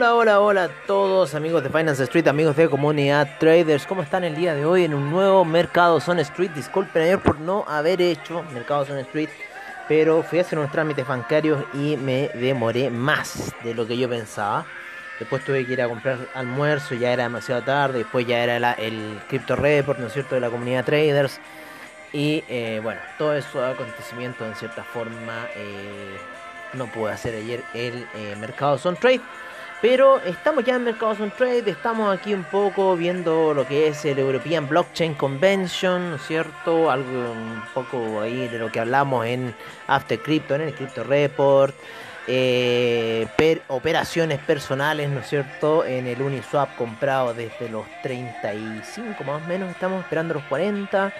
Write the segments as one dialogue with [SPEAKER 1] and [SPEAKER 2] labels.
[SPEAKER 1] hola a todos amigos de Finance Street, amigos de Comunidad Traders. ¿Cómo están el día de hoy en un nuevo Mercado Zone Street? Disculpen ayer por no haber hecho Mercado Zone Street, pero fui a hacer unos trámites bancarios y me demoré más de lo que yo pensaba. Después tuve que ir a comprar almuerzo, ya era demasiado tarde, después ya era el Crypto Report, ¿no es cierto?, de la comunidad Traders. Y eh, bueno, todo eso acontecimiento en cierta forma eh, no pude hacer ayer el eh, Mercado Zone Trade. Pero estamos ya en Mercados on Trade, estamos aquí un poco viendo lo que es el European Blockchain Convention, ¿no es cierto? Algo un poco ahí de lo que hablamos en After Crypto, en el Crypto Report. Eh, operaciones personales, ¿no es cierto? En el Uniswap comprado desde los 35 más o menos, estamos esperando los 40.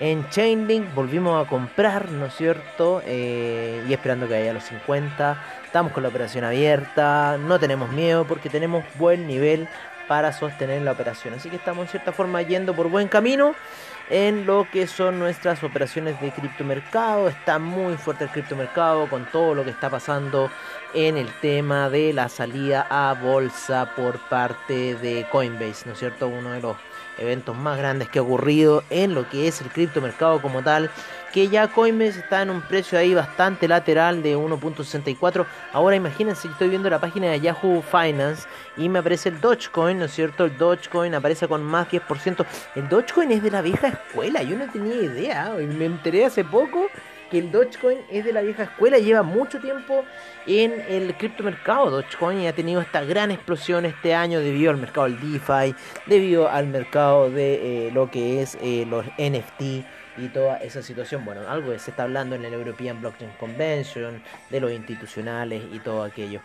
[SPEAKER 1] En Chainlink volvimos a comprar, ¿no es cierto? Eh, y esperando que haya los 50. Estamos con la operación abierta, no tenemos miedo porque tenemos buen nivel para sostener la operación. Así que estamos en cierta forma yendo por buen camino en lo que son nuestras operaciones de criptomercado. Está muy fuerte el criptomercado con todo lo que está pasando en el tema de la salida a bolsa por parte de Coinbase, ¿no es cierto? Uno de los eventos más grandes que ha ocurrido en lo que es el criptomercado como tal que ya Coinbase está en un precio ahí bastante lateral de 1.64. Ahora imagínense, estoy viendo la página de Yahoo Finance y me aparece el Dogecoin, ¿no es cierto? El Dogecoin aparece con más 10%. El Dogecoin es de la vieja escuela, yo no tenía idea, me enteré hace poco que el Dogecoin es de la vieja escuela, lleva mucho tiempo en el criptomercado. Dogecoin ha tenido esta gran explosión este año debido al mercado del DeFi, debido al mercado de eh, lo que es eh, los NFT y toda esa situación. Bueno, algo que se está hablando en el European Blockchain Convention, de los institucionales y todo aquello.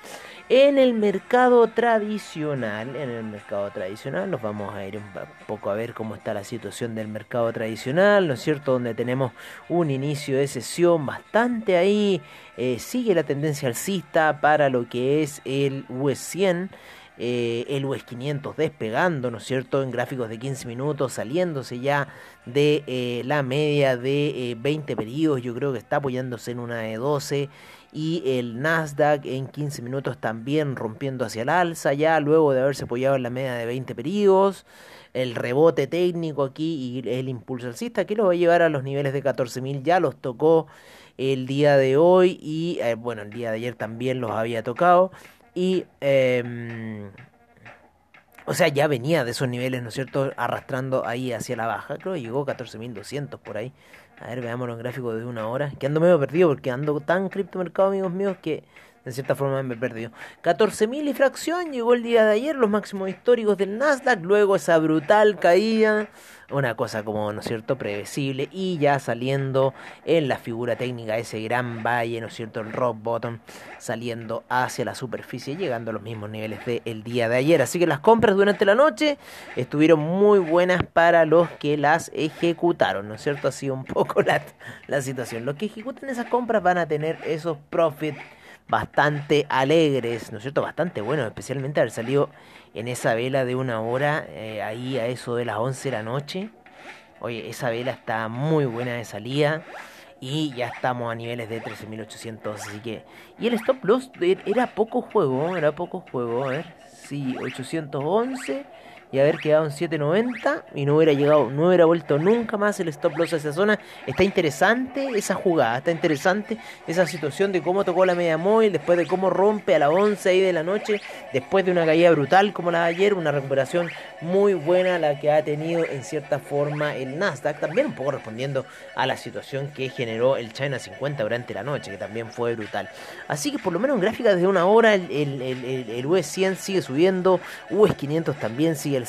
[SPEAKER 1] En el mercado tradicional, en el mercado tradicional, nos vamos a ir un poco a ver cómo está la situación del mercado tradicional, ¿no es cierto? Donde tenemos un inicio de sesión bastante ahí, eh, sigue la tendencia alcista para lo que es el US 100 eh, el US 500 despegando, ¿no es cierto?, en gráficos de 15 minutos, saliéndose ya de eh, la media de 20 eh, periodos, yo creo que está apoyándose en una de 12 y el Nasdaq en 15 minutos también rompiendo hacia el alza ya luego de haberse apoyado en la media de 20 periodos. El rebote técnico aquí y el impulso alcista que lo va a llevar a los niveles de 14.000 ya los tocó el día de hoy y bueno el día de ayer también los había tocado y, eh, o sea, ya venía de esos niveles, ¿no es cierto? Arrastrando ahí hacia la baja. Creo que llegó a 14.200 por ahí. A ver, veámoslo en gráfico de una hora. Que ando medio perdido porque ando tan criptomercado, amigos míos, que de cierta forma me he perdido. 14.000 y fracción llegó el día de ayer, los máximos históricos del Nasdaq. Luego esa brutal caída una cosa como, ¿no es cierto?, previsible y ya saliendo en la figura técnica ese gran valle, ¿no es cierto?, el rock bottom saliendo hacia la superficie, llegando a los mismos niveles del día de ayer. Así que las compras durante la noche estuvieron muy buenas para los que las ejecutaron, ¿no es cierto? Ha sido un poco la, la situación. Los que ejecutan esas compras van a tener esos profits bastante alegres, ¿no es cierto? Bastante buenos, especialmente haber salido en esa vela de una hora, eh, ahí a eso de las 11 de la noche. Oye, esa vela está muy buena de salida. Y ya estamos a niveles de 13.800, así que... Y el stop loss era poco juego, era poco juego, a ver. Sí, 811 y haber quedado en 7.90 y no hubiera llegado, no hubiera vuelto nunca más el stop loss a esa zona. Está interesante esa jugada, está interesante esa situación de cómo tocó la media móvil, después de cómo rompe a las 11 ahí de la noche, después de una caída brutal como la de ayer, una recuperación muy buena la que ha tenido en cierta forma el Nasdaq, también un poco respondiendo a la situación que generó el China 50 durante la noche, que también fue brutal. Así que por lo menos en gráficas de una hora el, el, el US 100 sigue subiendo, US 500 también sigue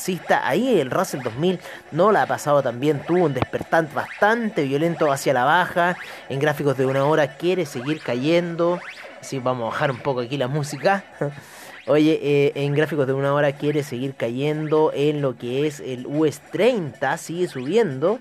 [SPEAKER 1] Ahí el Russell 2000 no la ha pasado tan bien, tuvo un despertar bastante violento hacia la baja. En gráficos de una hora quiere seguir cayendo. Así vamos a bajar un poco aquí la música. Oye, eh, en gráficos de una hora quiere seguir cayendo en lo que es el US 30, sigue subiendo.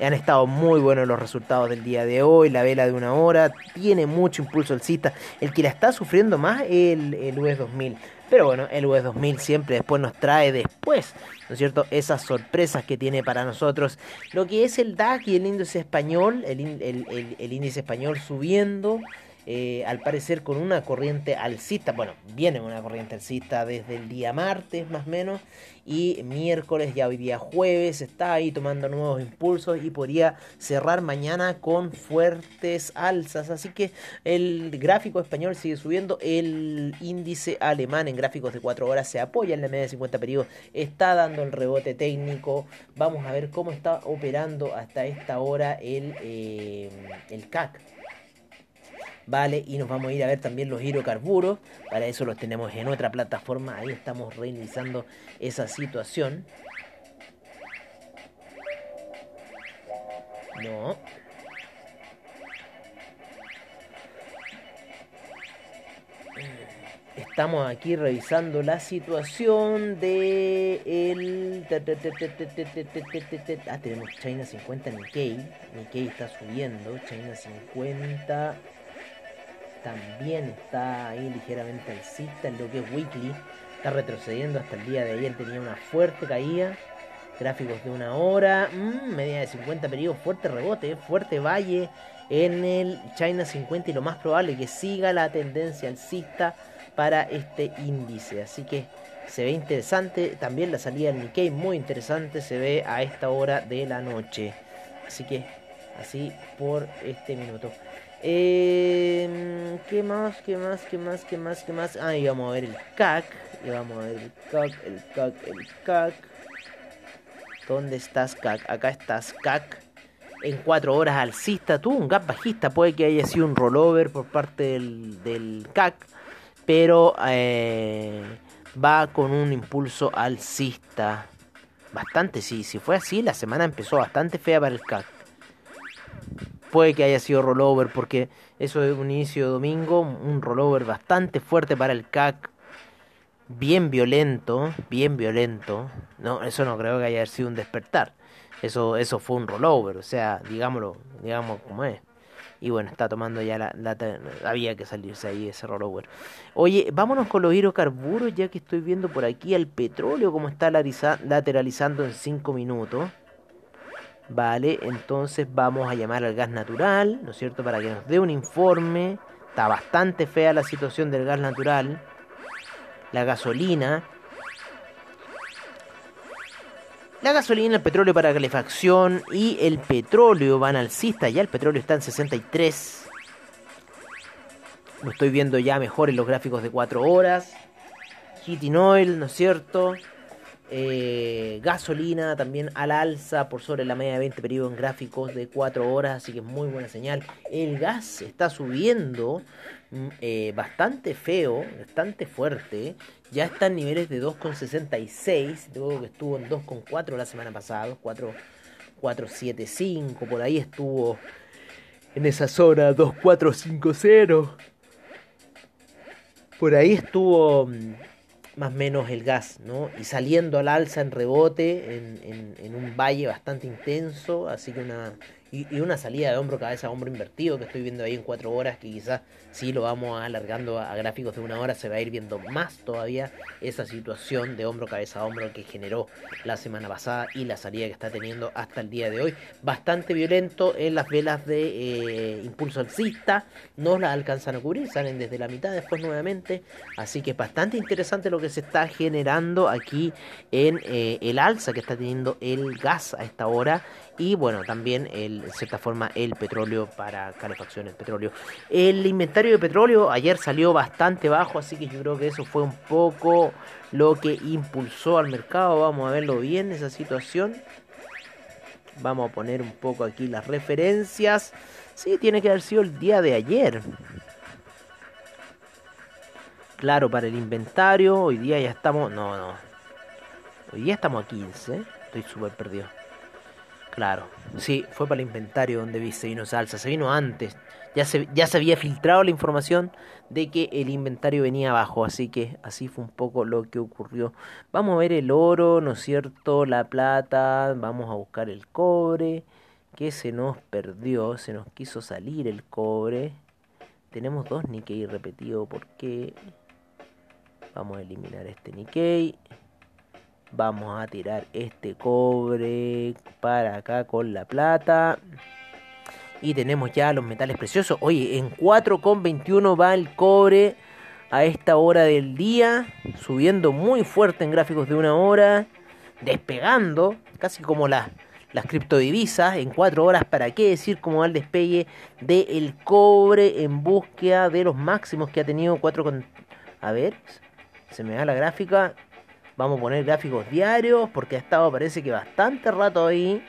[SPEAKER 1] Han estado muy buenos los resultados del día de hoy. La vela de una hora tiene mucho impulso alcista. El que la está sufriendo más es el, el US 2000. Pero bueno, el US 2000 siempre después nos trae después, ¿no es cierto? Esas sorpresas que tiene para nosotros. Lo que es el DAC y el índice español, el, índice español subiendo. Eh, al parecer con una corriente alcista, bueno, viene una corriente alcista desde el día martes más o menos, y miércoles, ya hoy día jueves, está ahí tomando nuevos impulsos y podría cerrar mañana con fuertes alzas, así que el gráfico español sigue subiendo, el índice alemán en gráficos de 4 horas se apoya en la media de 50 periodos, está dando el rebote técnico, vamos a ver cómo está operando hasta esta hora el, eh, el CAC ¿vale? Y nos vamos a ir a ver también los hidrocarburos. Para eso los tenemos en otra plataforma. Ahí estamos reiniciando esa situación. No. Estamos aquí revisando la situación de el ah, tenemos China 50 Nikkei. Nikkei está subiendo, China 50 también está ahí ligeramente alcista en lo que es weekly. Está retrocediendo hasta el día de ayer, tenía una fuerte caída. Gráficos de una hora, mm, media de 50 periodos, fuerte rebote, fuerte valle en el China 50 y lo más probable que siga la tendencia alcista para este índice. Así que se ve interesante. También la salida del Nikkei muy interesante se ve a esta hora de la noche. Así que así por este minuto. Eh, ¿Qué más? ¿Qué más? ¿Qué más? ¿Qué más? ¿Qué más? Ah, y a ver el CAC. Y a ver el CAC, el CAC, el CAC. ¿Dónde estás, CAC? Acá estás, CAC. En 4 horas alcista. Tuvo un gap bajista. Puede que haya sido un rollover por parte del, del CAC. Pero eh, va con un impulso alcista. Bastante, sí. Si fue así, la semana empezó bastante fea para el CAC puede que haya sido rollover, porque eso es un inicio de domingo, un rollover bastante fuerte para el CAC, bien violento, bien violento. No, eso no creo que haya sido un despertar. Eso, eso fue un rollover, o sea, digámoslo, digamos como es. Y bueno, está tomando ya la, había que salirse ahí ese rollover. Oye, vámonos con los hidrocarburos, ya que estoy viendo por aquí el petróleo como está lateralizando en 5 minutos. Vale, entonces vamos a llamar al gas natural, ¿no es cierto? Para que nos dé un informe. Está bastante fea la situación del gas natural. La gasolina. La gasolina, el petróleo para calefacción y el petróleo van alcista. Ya el petróleo está en 63. Lo estoy viendo ya mejor en los gráficos de 4 horas. Heating oil, ¿no es cierto? Eh, gasolina también al alza por sobre la media de 20 periodos en gráficos de 4 horas, así que es muy buena señal. El gas está subiendo mm, eh, bastante feo, bastante fuerte. Ya está en niveles de 2,66, luego que estuvo en 2,4 la semana pasada, 4,75, por ahí estuvo en esa zona 2,450. Por ahí estuvo mm, más o menos el gas, ¿no? Y saliendo al alza en rebote, en, en, en un valle bastante intenso, así que una y, una salida de hombro cabeza hombro invertido que estoy viendo ahí en cuatro horas, que quizás si lo vamos alargando a, gráficos de una hora se va a ir viendo más todavía esa situación de hombro cabeza hombro que generó la semana pasada y la salida que está teniendo hasta el día de hoy. Bastante violento en las velas de eh, impulso alcista, no las alcanzan a cubrir, salen desde la mitad después nuevamente, así que es bastante interesante lo que se está generando aquí en eh, el alza que está teniendo el gas a esta hora y bueno, también el, en cierta forma el petróleo para calefacción, el petróleo. El inventario de petróleo ayer salió bastante bajo, así que yo creo que eso fue un poco lo que impulsó al mercado. Vamos a verlo bien, esa situación. Vamos a poner un poco aquí las referencias. Sí, tiene que haber sido el día de ayer. Claro, para el inventario, hoy día ya estamos... No, no. Hoy día estamos a 15. Estoy súper perdido. Claro, sí, fue para el inventario donde se vino salsa, se vino antes. Ya se, ya se había filtrado la información de que el inventario venía abajo, así que así fue un poco lo que ocurrió. Vamos a ver el oro, ¿no es cierto? La plata, vamos a buscar el cobre, que se nos perdió, se nos quiso salir el cobre. Tenemos dos Nikkei repetidos, ¿por qué? Vamos a eliminar este Nikkei. Vamos a tirar este cobre para acá con la plata. Y tenemos ya los metales preciosos. Oye, en 4,21 va el cobre a esta hora del día, subiendo muy fuerte en gráficos de una hora, despegando, casi como las, criptodivisas, en 4 horas, para qué decir cómo va el despegue del cobre en búsqueda de los máximos que ha tenido 4 con... A ver, se me da la gráfica, vamos a poner gráficos diarios, porque ha estado parece que bastante rato ahí.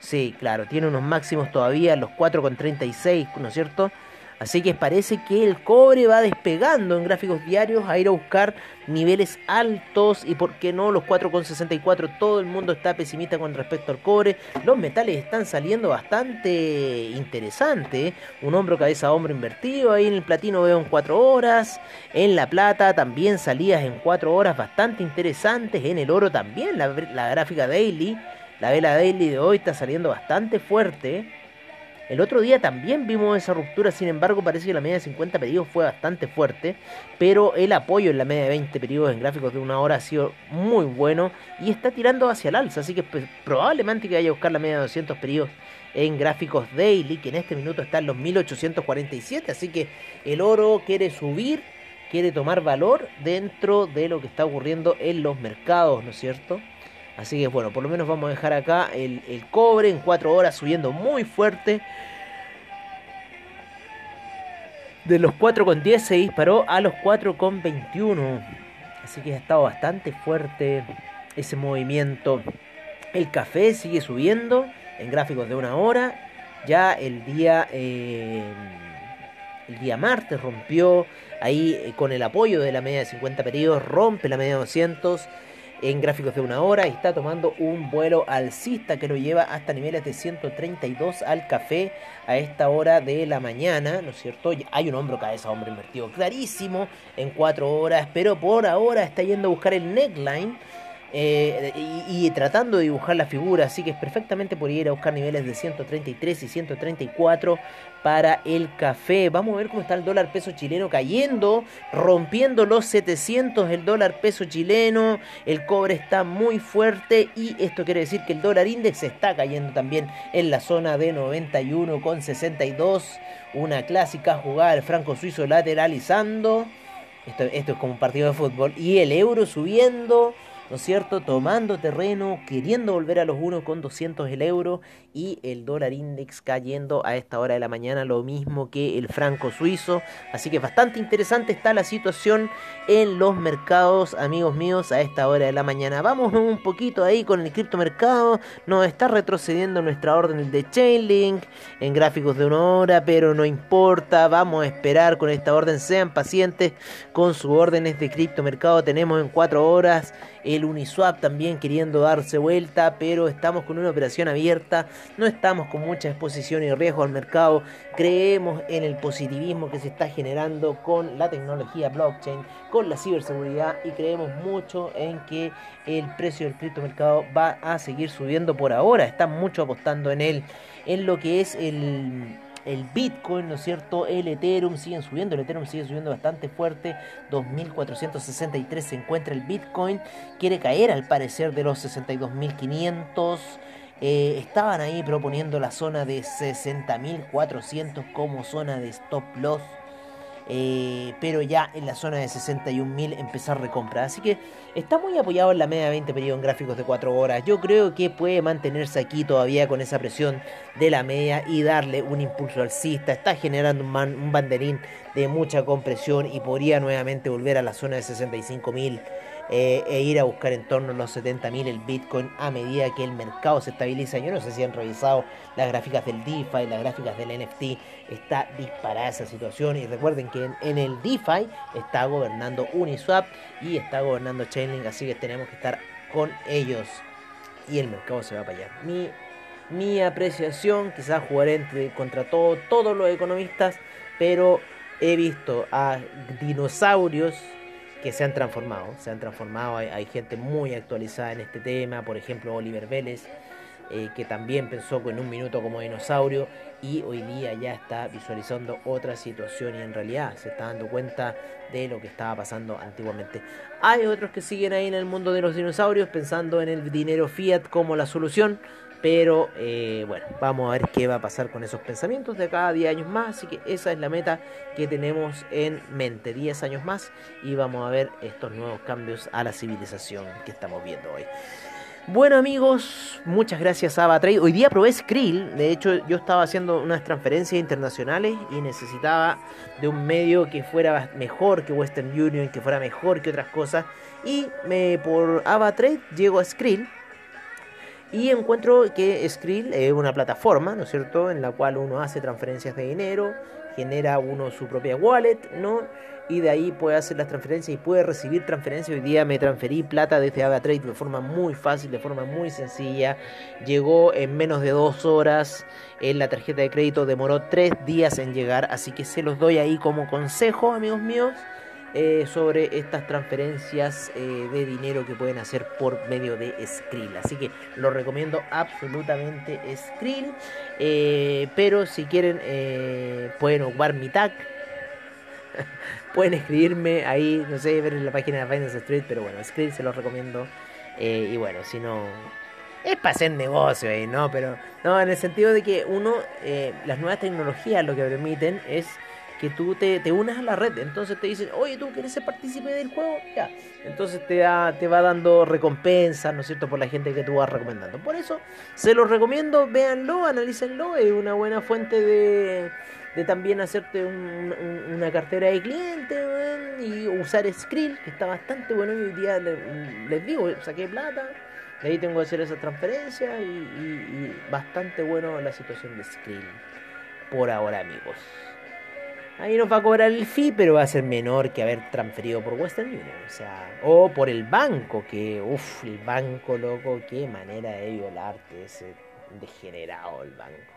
[SPEAKER 1] Sí, claro, tiene unos máximos todavía, los 4,36, ¿no es cierto? Así que parece que el cobre va despegando en gráficos diarios a ir a buscar niveles altos y por qué no los 4,64. Todo el mundo está pesimista con respecto al cobre. Los metales están saliendo bastante interesante. Un hombro cabeza hombro invertido. Ahí en el platino veo en 4 horas. En la plata también salidas en 4 horas bastante interesantes. En el oro también la, la gráfica daily. La vela daily de hoy está saliendo bastante fuerte. El otro día también vimos esa ruptura, sin embargo parece que la media de 50 pedidos fue bastante fuerte, pero el apoyo en la media de 20 periodos en gráficos de una hora ha sido muy bueno y está tirando hacia el alza, así que pues, probablemente que vaya a buscar la media de 200 periodos en gráficos daily, que en este minuto está en los 1847, así que el oro quiere subir, quiere tomar valor dentro de lo que está ocurriendo en los mercados, ¿no es cierto? Así que bueno, por lo menos vamos a dejar acá el, cobre en 4 horas subiendo muy fuerte. De los 4,10 se disparó a los 4,21. Así que ha estado bastante fuerte ese movimiento. El café sigue subiendo en gráficos de una hora. Ya el día, eh, el día martes rompió ahí eh, con el apoyo de la media de 50 periodos, rompe la media de 200 en gráficos de una hora está tomando un vuelo alcista que lo lleva hasta niveles de 132 al café a esta hora de la mañana, ¿no es cierto? Hay un hombro cabeza hombre invertido clarísimo en 4 horas, pero por ahora está yendo a buscar el neckline eh, y, tratando de dibujar la figura, así que es perfectamente podría ir a buscar niveles de 133 y 134 para el café. Vamos a ver cómo está el dólar peso chileno cayendo, rompiendo los 700 el dólar peso chileno, el cobre está muy fuerte y esto quiere decir que el dólar index está cayendo también en la zona de 91,62, una clásica jugada del franco suizo lateralizando. Esto, esto es como un partido de fútbol y el euro subiendo ¿no es cierto? Tomando terreno, queriendo volver a los 1,200 el euro y el dólar index cayendo a esta hora de la mañana, lo mismo que el franco suizo. Así que bastante interesante está la situación en los mercados, amigos míos, a esta hora de la mañana. Vamos un poquito ahí con el criptomercado, nos está retrocediendo nuestra orden de Chainlink en gráficos de una hora, pero no importa, vamos a esperar con esta orden, sean pacientes con sus órdenes de criptomercado, tenemos en 4 horas el Uniswap también queriendo darse vuelta, pero estamos con una operación abierta, no estamos con mucha exposición y riesgo al mercado, creemos en el positivismo que se está generando con la tecnología blockchain, con la ciberseguridad y creemos mucho en que el precio del criptomercado va a seguir subiendo por ahora, están mucho apostando en él, en lo que es el el Bitcoin, ¿no es cierto? El Ethereum siguen subiendo, el Ethereum sigue subiendo bastante fuerte, 2463 se encuentra el Bitcoin, quiere caer al parecer de los 62.500. Eh, estaban ahí proponiendo la zona de 60.400 como zona de stop loss. Eh, pero ya en la zona de 61.000 empezar recompra. Así que está muy apoyado en la media de 20 periodos en gráficos de 4 horas. Yo creo que puede mantenerse aquí todavía con esa presión de la media y darle un impulso alcista. Está generando un, un banderín de mucha compresión y podría nuevamente volver a la zona de 65.000 eh, e ir a buscar en torno a los 70.000 el Bitcoin a medida que el mercado se estabiliza. Yo no sé si han revisado las gráficas del DeFi, las gráficas del NFT, está disparada esa situación y recuerden que en, el DeFi está gobernando Uniswap y está gobernando Chainlink, así que tenemos que estar con ellos y el mercado se va para allá. Mi, mi apreciación, quizás jugaré entre, contra todo, todos los economistas, pero he visto a dinosaurios que se han transformado, se han transformado, hay, gente muy actualizada en este tema, por ejemplo Oliver Vélez, eh, que también pensó en un minuto como dinosaurio y hoy día ya está visualizando otra situación y en realidad se está dando cuenta de lo que estaba pasando antiguamente. Hay otros que siguen ahí en el mundo de los dinosaurios pensando en el dinero fiat como la solución, Pero eh, bueno, vamos a ver qué va a pasar con esos pensamientos de cada 10 años más. Así que esa es la meta que tenemos en mente. 10 años más y vamos a ver estos nuevos cambios a la civilización que estamos viendo hoy. Bueno amigos, muchas gracias a AvaTrade. Hoy día probé Skrill. De hecho, yo estaba haciendo unas transferencias internacionales y necesitaba de un medio que fuera mejor que Western Union, que fuera mejor que otras cosas. Y me, por AvaTrade llego a Skrill y encuentro que Skrill es una plataforma, ¿no es cierto?, en la cual uno hace transferencias de dinero, genera uno su propia wallet, ¿no? Y de ahí puede hacer las transferencias y puede recibir transferencias. Hoy día me transferí plata desde AvaTrade de forma muy fácil, de forma muy sencilla. Llegó en menos de dos horas. En la tarjeta de crédito demoró tres días en llegar. Así que se los doy ahí como consejo, amigos míos. Eh, sobre estas transferencias eh, de dinero que pueden hacer por medio de Skrill. Así que lo recomiendo absolutamente Skrill. Eh, pero si quieren pueden ocupar mi tag. pueden escribirme ahí, no sé, ver en la página de Finance Street. Pero bueno, Skrill se los recomiendo. y bueno, si no es para hacer negocio ahí, ¿no? Pero no, en el sentido de que uno, las nuevas tecnologías lo que permiten es que tú te, te, unas a la red. Entonces te dicen, oye, tú quieres ser partícipe del juego, ya. Entonces te, da, te va dando recompensas, ¿no es cierto?, por la gente que tú vas recomendando. Por eso se los recomiendo, véanlo, analícenlo. Es una buena fuente de, de también hacerte una cartera de cliente y usar Skrill, que está bastante bueno. hoy día les, digo, saqué plata. De ahí tengo que hacer esa transferencia y, y bastante bueno la situación de Skrill por ahora, amigos. Ahí nos va a cobrar el fee, pero va a ser menor que haber transferido por Western Union. O sea, o por el banco, que, uff, el banco, loco, qué manera de violarte ese degenerado el banco.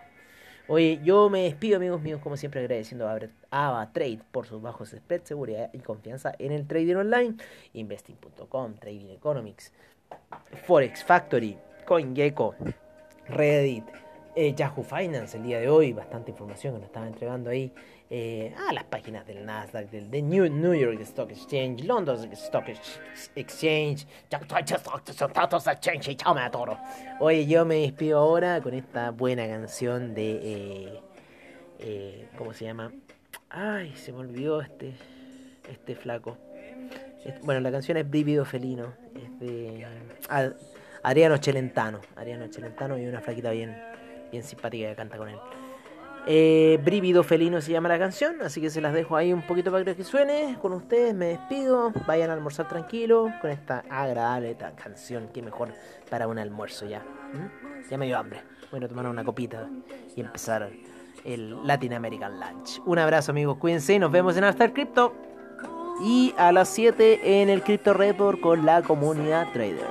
[SPEAKER 1] Oye, yo me despido, amigos míos, como siempre, agradeciendo a Ava Trade por sus bajos spreads, seguridad y confianza en el trading online. Investing.com, Trading Economics, Forex Factory, CoinGecko, Reddit, eh, Yahoo Finance el día de hoy, bastante información que nos estaba entregando ahí eh, a las páginas del Nasdaq, del de New, New York Stock Exchange, London Stock Exchange. Oye, yo me despido ahora con esta buena canción de, eh, eh, ¿cómo se llama? Ay, se me olvidó este, este flaco. bueno, la canción es Vívido Felino, es de Adriano Celentano, Adriano Celentano y una flaquita bien, bien simpática que canta con él. Eh, Brívido Felino se llama la canción, así que se las dejo ahí un poquito para que suene. Con ustedes me despido, vayan a almorzar tranquilo con esta agradable canción, que mejor para un almuerzo ya. Ya me dio hambre. Bueno, tomar una copita y empezar el Latin American Lunch. Un abrazo amigos, cuídense, nos vemos en Hasta Crypto. Y a las 7 en el Crypto Report con la comunidad traders.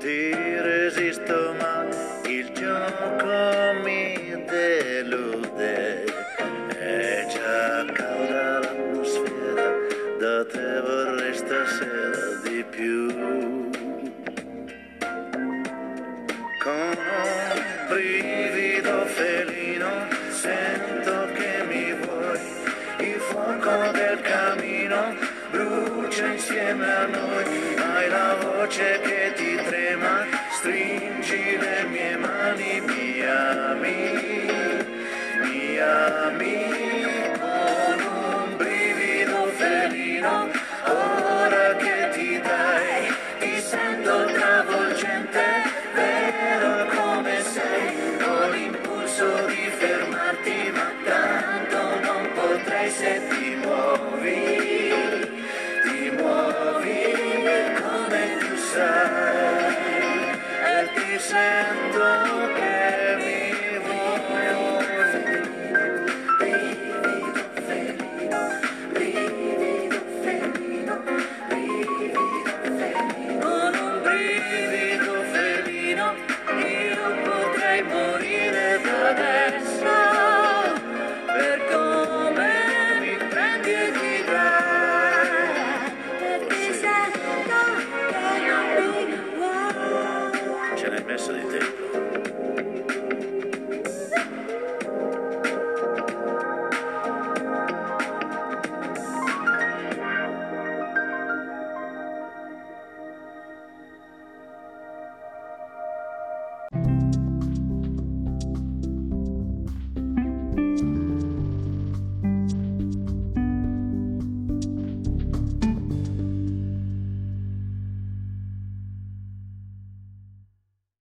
[SPEAKER 1] Ti resisto, ma il gioco mi delude. È già calda l'atmosfera, da te vorrei stasera di più. brivido felino, sento che mi vuoi, il fuoco del camino brucia insieme a noi, hai la voce